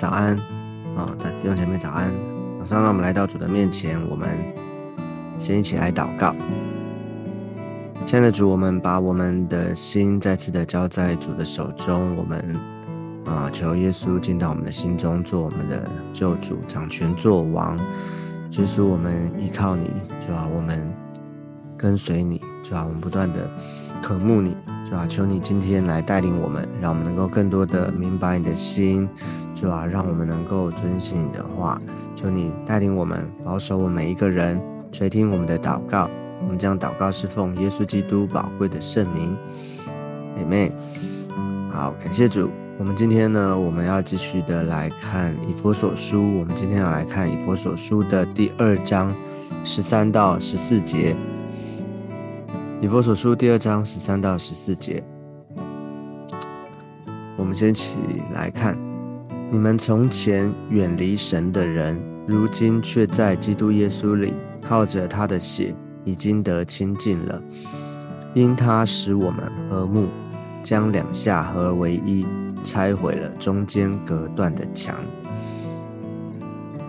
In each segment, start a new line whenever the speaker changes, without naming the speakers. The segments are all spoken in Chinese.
早安啊！弟兄姐妹早安！早上让我们来到主的面前，我们先一起来祷告。亲爱的主，我们把我们的心再次的交在主的手中，我们啊，求耶稣进到我们的心中，做我们的救主，掌权作王。耶稣，我们依靠你，主啊，我们跟随你，主啊，我们不断的渴慕你，主啊，求你今天来带领我们，让我们能够更多的明白你的心，主啊，让我们能够遵行你的话。求你带领我们，保守我们每一个人，垂听我们的祷告。我们将祷告是奉耶稣基督宝贵的圣名妹妹。好，感谢主。我们今天呢，我们要继续的来看以佛所书。我们今天要来看以佛所书的第二章十三到十四节。以佛所书第二章十三到十四节，我们先一起来看：你们从前远离神的人，如今却在基督耶稣里，靠着他的血，已经得亲近了，因他使我们和睦，将两下合而为一。拆毁了中间隔断的墙。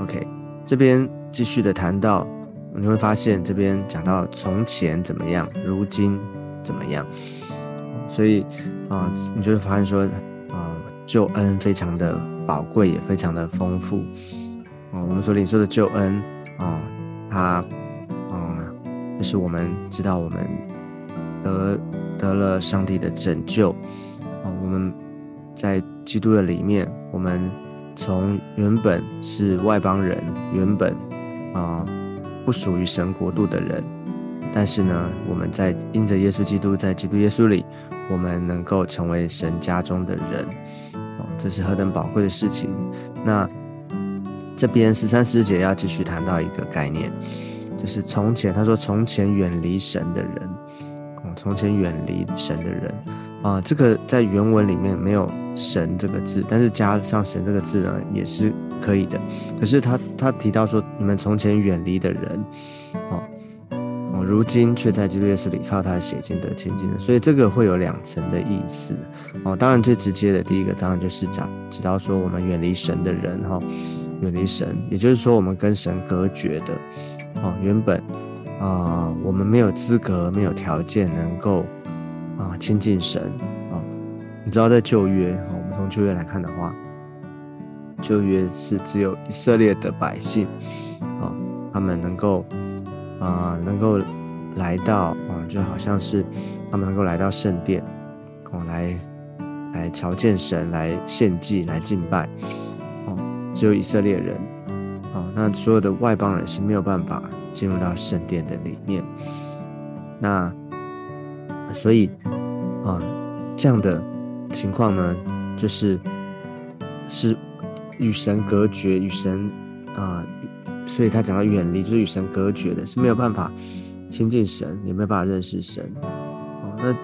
OK，这边继续的谈到，你会发现这边讲到从前怎么样，如今怎么样。所以啊，你就会发现说啊，救恩非常的宝贵，也非常的丰富。啊，我们所领受的救恩啊，它啊，就是我们知道我们得得了上帝的拯救啊，我们。在基督的里面，我们从原本是外邦人，原本啊不属于神国度的人，但是呢，我们在因着耶稣基督，在基督耶稣里，我们能够成为神家中的人，这是何等宝贵的事情。那这边十三师姐要继续谈到一个概念，就是从前他说从前远离神的人，哦，从前远离神的人。啊，这个在原文里面没有“神”这个字，但是加上“神”这个字呢，也是可以的。可是他他提到说，你们从前远离的人，哦如今却在基督耶稣里靠他的血经得亲近的，所以这个会有两层的意思。哦，当然最直接的第一个，当然就是讲提到说我们远离神的人，哈，远离神，也就是说我们跟神隔绝的。哦，原本啊，我们没有资格、没有条件能够。啊，亲近神啊！你知道，在旧约啊，我们从旧约来看的话，旧约是只有以色列的百姓啊，他们能够啊，能够来到啊，就好像是他们能够来到圣殿哦，来来朝见神，来献祭，来敬拜哦，只有以色列人啊，那所有的外邦人是没有办法进入到圣殿的里面，那。所以，啊，这样的情况呢，就是是与神隔绝，与神啊，所以他讲到远离，就是与神隔绝的，是没有办法亲近神，也没有办法认识神。哦，那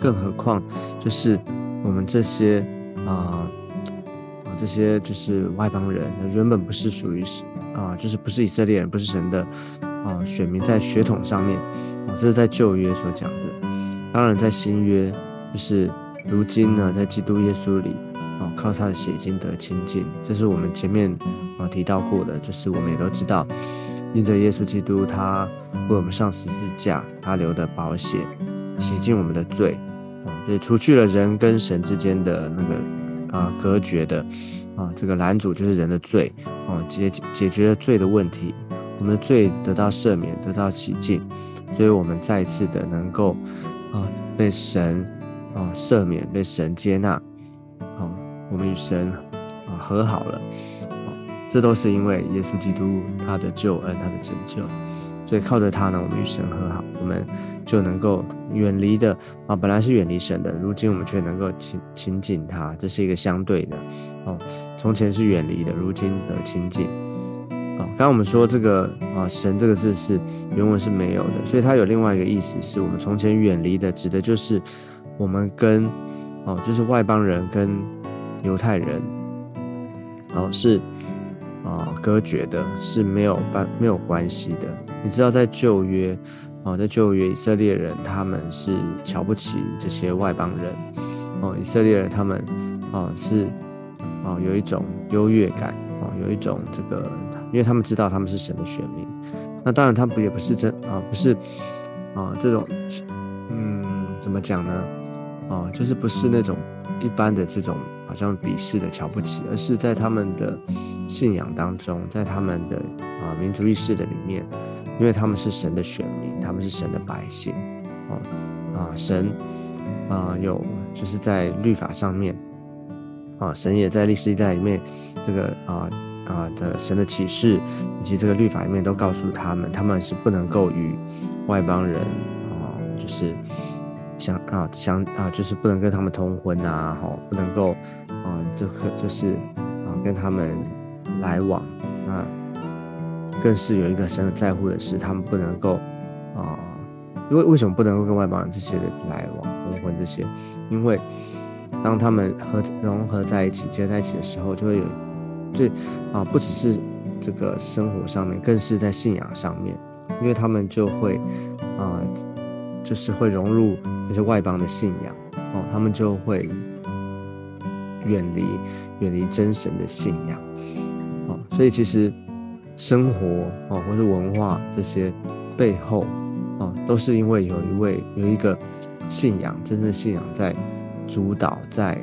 更何况就是我们这些啊啊这些就是外邦人，原本不是属于神啊，就是不是以色列人，不是神的啊选民，在血统上面啊，这是在旧约所讲的。当然，在新约，就是如今呢，在基督耶稣里，哦，靠他的血经得清净，这是我们前面啊提到过的，就是我们也都知道，因着耶稣基督他为我们上十字架，他流的宝血洗净我们的罪，啊，也除去了人跟神之间的那个啊隔绝的啊这个拦阻，就是人的罪，哦，解解决了罪的问题，我们的罪得到赦免，得到洗净，所以我们再一次的能够。啊，被神啊赦免，被神接纳，我们与神啊和好了，啊，这都是因为耶稣基督他的救恩，他的拯救，所以靠着他呢，我们与神和好，我们就能够远离的啊，本来是远离神的，如今我们却能够亲亲近他，这是一个相对的，哦，从前是远离的，如今的亲近。啊，刚刚我们说这个啊，神这个字是原文是没有的，所以它有另外一个意思，是我们从前远离的，指的就是我们跟哦，就是外邦人跟犹太人，哦是啊隔绝的，是没有办没有关系的。你知道在旧约啊，在旧约以色列人他们是瞧不起这些外邦人，哦，以色列人他们啊是啊有一种优越感啊，有一种这个，因为他们知道他们是神的选民。那当然，他们也不是真啊，不是啊这种，嗯，怎么讲呢？啊，就是不是那种一般的这种好像鄙视的、瞧不起，而是在他们的信仰当中，在他们的啊民族意识的里面，因为他们是神的选民，他们是神的百姓，哦啊神啊有就是在律法上面啊，神也在历史一代里面这个啊啊的神的启示以及这个律法里面都告诉他们，他们是不能够与外邦人啊，就是。想啊想啊，就是不能跟他们通婚啊，吼，不能够啊，这个就是啊跟他们来往啊，更是有一个神在乎的是，他们不能够啊，因为为什么不能够跟外邦人这些人来往通婚这些？因为当他们合融合在一起结在一起的时候，就会有最啊，不只是这个生活上面，更是在信仰上面，因为他们就会啊。就是会融入这些外邦的信仰哦，他们就会远离远离真神的信仰哦，所以其实生活哦，或是文化这些背后哦，都是因为有一位有一个信仰，真正的信仰在主导，在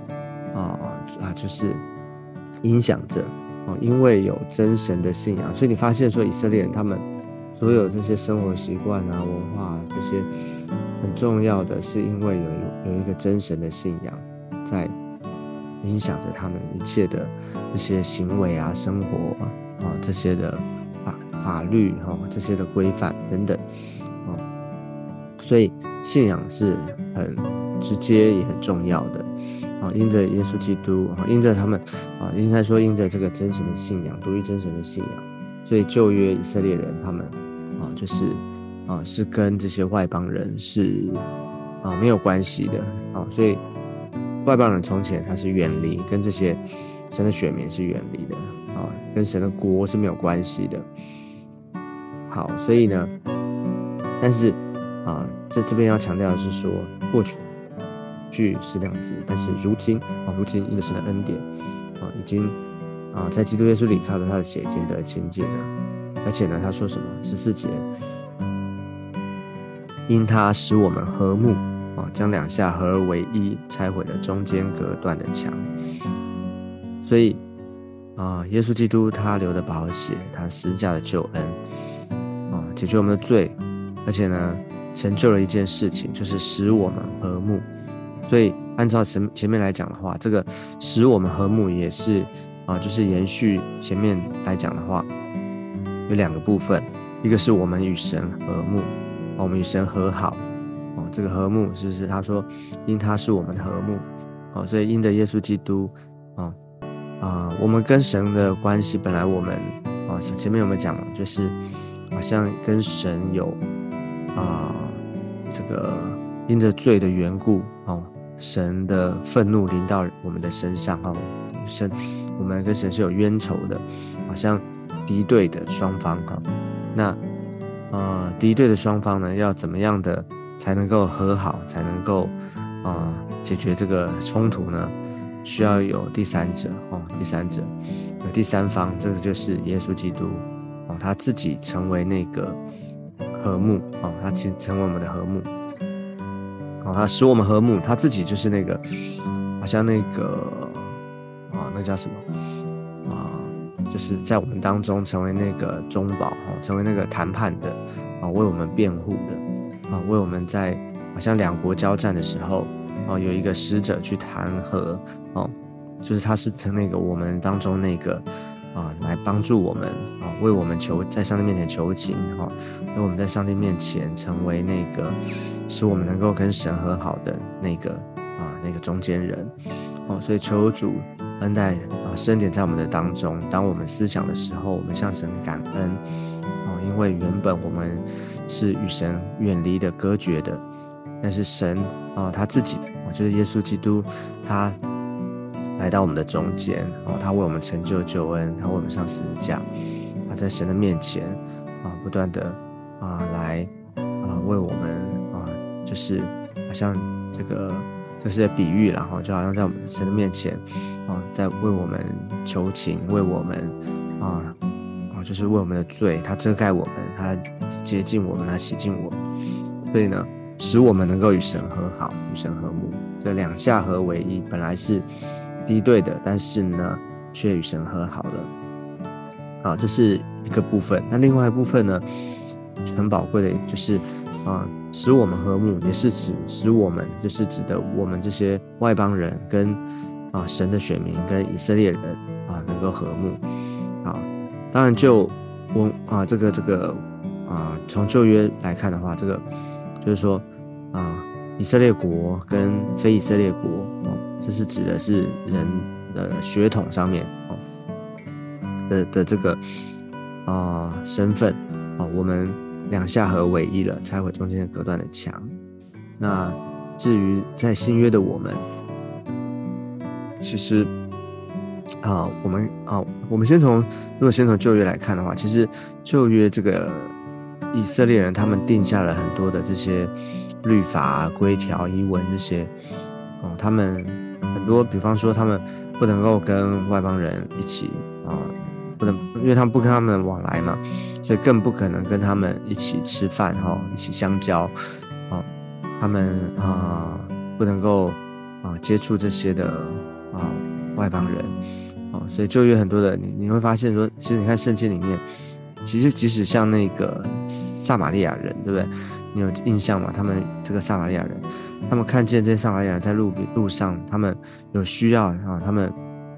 啊啊，就是影响着哦，因为有真神的信仰，所以你发现说以色列人他们。所有这些生活习惯啊、文化这些很重要的是，因为有有一个真神的信仰在影响着他们一切的这些行为啊、生活啊这些的法法律哈这些的规范等等啊，所以信仰是很直接也很重要的啊。因着耶稣基督啊，因着他们啊，应该说因着这个真神的信仰，独一真神的信仰，所以旧约以色列人他们啊。就是啊，是跟这些外邦人是啊没有关系的啊，所以外邦人从前他是远离，跟这些神的选民是远离的啊，跟神的国是没有关系的。好，所以呢，但是啊，这这边要强调的是说，过去去是量子，但是如今啊，如今因着神的恩典啊，已经啊在基督耶稣里靠着他的血已经得清净了。而且呢，他说什么？十四节，因他使我们和睦啊，将两下合而为一，拆毁了中间隔断的墙。所以啊，耶稣基督他流的宝血，他施加的救恩啊，解决我们的罪，而且呢，成就了一件事情，就是使我们和睦。所以按照前前面来讲的话，这个使我们和睦也是啊，就是延续前面来讲的话。有两个部分，一个是我们与神和睦，我们与神和好，哦，这个和睦是不是？他说，因他是我们的和睦，哦，所以因着耶稣基督，啊啊，我们跟神的关系本来我们，啊，前面有没有讲嘛？就是好像跟神有啊，这个因着罪的缘故，哦，神的愤怒临到我们的身上，哦，神，我们跟神是有冤仇的，好像。敌对的双方哈，那呃敌对的双方呢，要怎么样的才能够和好，才能够啊解决这个冲突呢？需要有第三者哦，第三者有第三方，这个就是耶稣基督哦，他自己成为那个和睦哦，他成成为我们的和睦哦，他使我们和睦，他自己就是那个好像那个啊，那叫什么？就是在我们当中成为那个中保哈，成为那个谈判的啊，为我们辩护的啊，为我们在好像两国交战的时候啊，有一个使者去谈和哦，就是他是成那个我们当中那个啊，来帮助我们啊，为我们求在上帝面前求情哈，为我们在上帝面前成为那个使我们能够跟神和好的那个啊，那个中间人哦，所以求主。恩待啊，深点在我们的当中。当我们思想的时候，我们向神感恩哦，因为原本我们是与神远离的、隔绝的。但是神啊，他自己，我觉得耶稣基督，他来到我们的中间哦，他为我们成就救恩，他为我们上十字架，他在神的面前啊，不断的啊来啊为我们啊，就是好像这个。这是比喻，然后就好像在我们神的面前啊，在为我们求情，为我们啊啊，就是为我们的罪，他遮盖我们，他洁净我们，他洗净我，所以呢，使我们能够与神和好，与神和睦。这两下合为一，本来是敌对的，但是呢，却与神和好了。好，这是一个部分。那另外一部分呢，很宝贵的，就是啊，使我们和睦，也是指使我们，就是指的我们这些外邦人跟啊神的选民跟以色列人啊能够和睦。啊，当然就我啊这个这个啊从旧约来看的话，这个就是说啊。以色列国跟非以色列国哦，这是指的是人的血统上面哦的的这个啊身份啊，我们两下合为一了，拆毁中间的隔断的墙。那至于在新约的我们，其实啊，我们啊，我们先从如果先从旧约来看的话，其实旧约这个以色列人他们定下了很多的这些。律法、规条、遗文这些，哦，他们很多，比方说，他们不能够跟外邦人一起啊，不能，因为他们不跟他们往来嘛，所以更不可能跟他们一起吃饭哈，一起相交，哦，他们啊，不能够啊接触这些的啊外邦人，哦，所以就有很多的，你你会发现说，其实你看圣经里面，其实即使像那个撒玛利亚人，对不对？你有印象吗？他们这个撒玛利亚人，他们看见这些撒玛利亚人在路路上，他们有需要啊，他们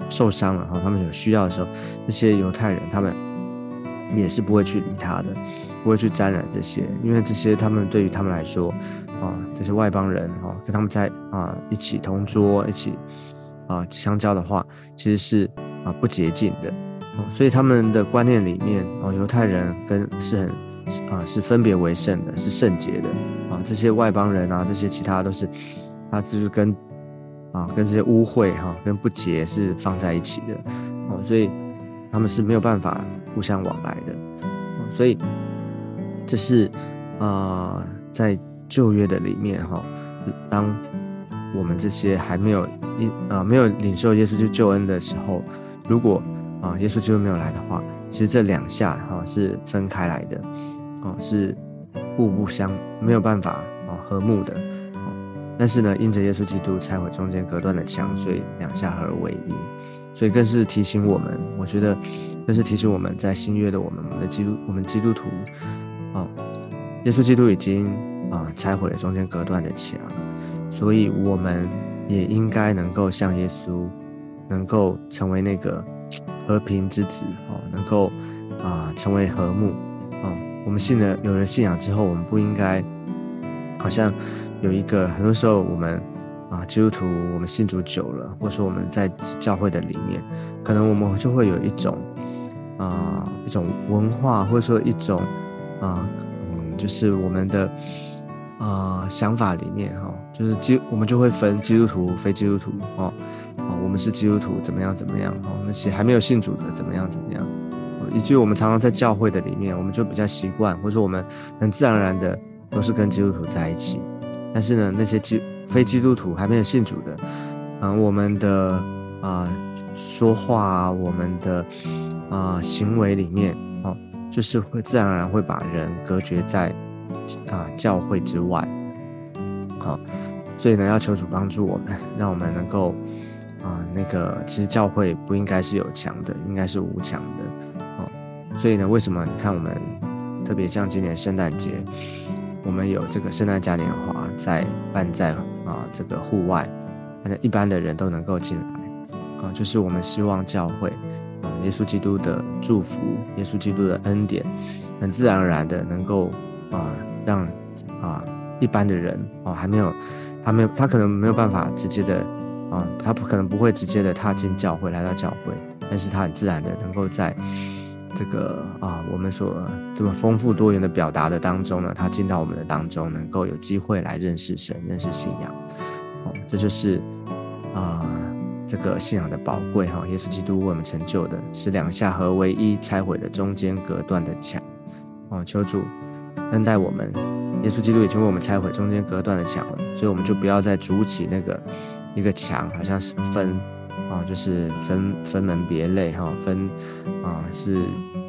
受伤了哈，他们有需要的时候，这些犹太人他们也是不会去理他的，不会去沾染这些，因为这些他们对于他们来说啊，这些外邦人哈，跟他们在啊一起同桌一起啊相交的话，其实是啊不洁净的，所以他们的观念里面啊，犹太人跟是很。啊，是分别为圣的，是圣洁的啊。这些外邦人啊，这些其他都是，他就是跟啊，跟这些污秽哈，跟不洁是放在一起的哦，所以他们是没有办法互相往来的。所以这是啊，在旧约的里面哈，当我们这些还没有一啊没有领受耶稣就救恩的时候，如果啊耶稣基督没有来的话，其实这两下哈是分开来的。哦，是互不相没有办法啊和睦的，但是呢，因着耶稣基督拆毁中间隔断的墙，所以两下合而为一，所以更是提醒我们，我觉得更是提醒我们在新约的我们，我们的基督，我们基督徒，啊，耶稣基督已经啊拆毁了中间隔断的墙，所以我们也应该能够像耶稣，能够成为那个和平之子哦，能够啊成为和睦。我们信了有了信仰之后，我们不应该好像有一个很多时候我们啊基督徒，我们信主久了，或者说我们在教会的里面，可能我们就会有一种啊一种文化，或者说一种啊嗯，就是我们的啊想法里面哈，就是基我们就会分基督徒、非基督徒哦，哦我们是基督徒怎么样怎么样哦，那些还没有信主的怎么样怎么样。以及我们常常在教会的里面，我们就比较习惯，或者说我们很自然而然的都是跟基督徒在一起。但是呢，那些基非基督徒还没有信主的，嗯，我们的啊说话啊，我们的啊行为里面，哦，就是会自然而然会把人隔绝在啊教会之外。好，所以呢，要求主帮助我们，让我们能够啊那个，其实教会不应该是有墙的，应该是无墙的。所以呢，为什么你看我们特别像今年圣诞节，我们有这个圣诞嘉年华在办在啊这个户外，反正一般的人都能够进来啊，就是我们希望教会啊耶稣基督的祝福，耶稣基督的恩典，很自然而然的能够啊让啊一般的人啊还没有他没有他可能没有办法直接的啊他不可能不会直接的踏进教会来到教会，但是他很自然的能够在。这个啊，我们所这么丰富多元的表达的当中呢，他进到我们的当中，能够有机会来认识神、认识信仰，哦，这就是啊，这个信仰的宝贵哈。耶稣基督为我们成就的是两下合为一，拆毁了中间隔断的墙，哦，求主恩待我们，耶稣基督已经为我们拆毁中间隔断的墙了，所以我们就不要再筑起那个一个墙，好像是分啊，就是分分门别类哈，分啊是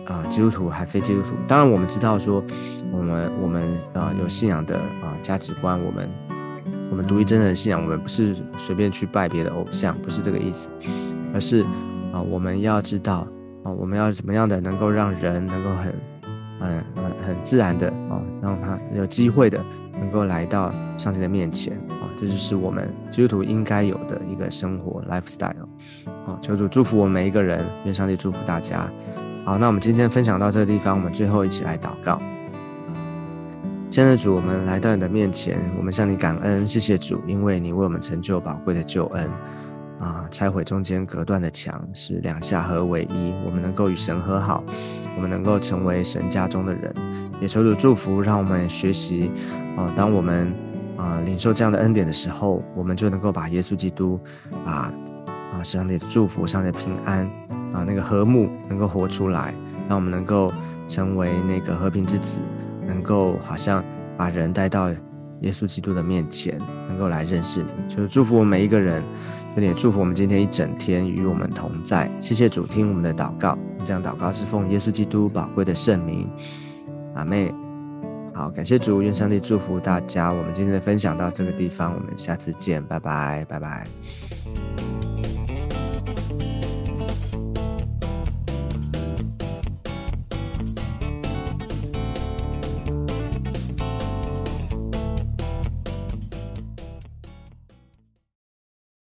啊基督徒还非基督徒。当然我们知道说，我们我们啊有信仰的啊价值观，我们我们独一真正的信仰，我们不是随便去拜别的偶像，不是这个意思，而是啊我们要知道啊我们要怎么样的能够让人能够很。嗯嗯，很自然的啊，让他有机会的能够来到上帝的面前啊，这就是我们基督徒应该有的一个生活 lifestyle。好，求主祝福我们每一个人，愿上帝祝福大家。好，那我们今天分享到这个地方，我们最后一起来祷告。亲爱的主，我们来到你的面前，我们向你感恩，谢谢主，因为你为我们成就宝贵的救恩。啊！拆毁中间隔断的墙，使两下合为一。我们能够与神和好，我们能够成为神家中的人。也求主祝福，让我们学习。啊，当我们啊领受这样的恩典的时候，我们就能够把耶稣基督，把啊上帝的祝福、上帝的平安啊那个和睦能够活出来，让我们能够成为那个和平之子，能够好像把人带到耶稣基督的面前，能够来认识你。就是祝福我们每一个人。也祝福我们今天一整天与我们同在，谢谢主听我们的祷告。这样祷告是奉耶稣基督宝贵的圣名，阿妹。好，感谢主，愿上帝祝福大家。我们今天的分享到这个地方，我们下次见，拜拜，拜拜。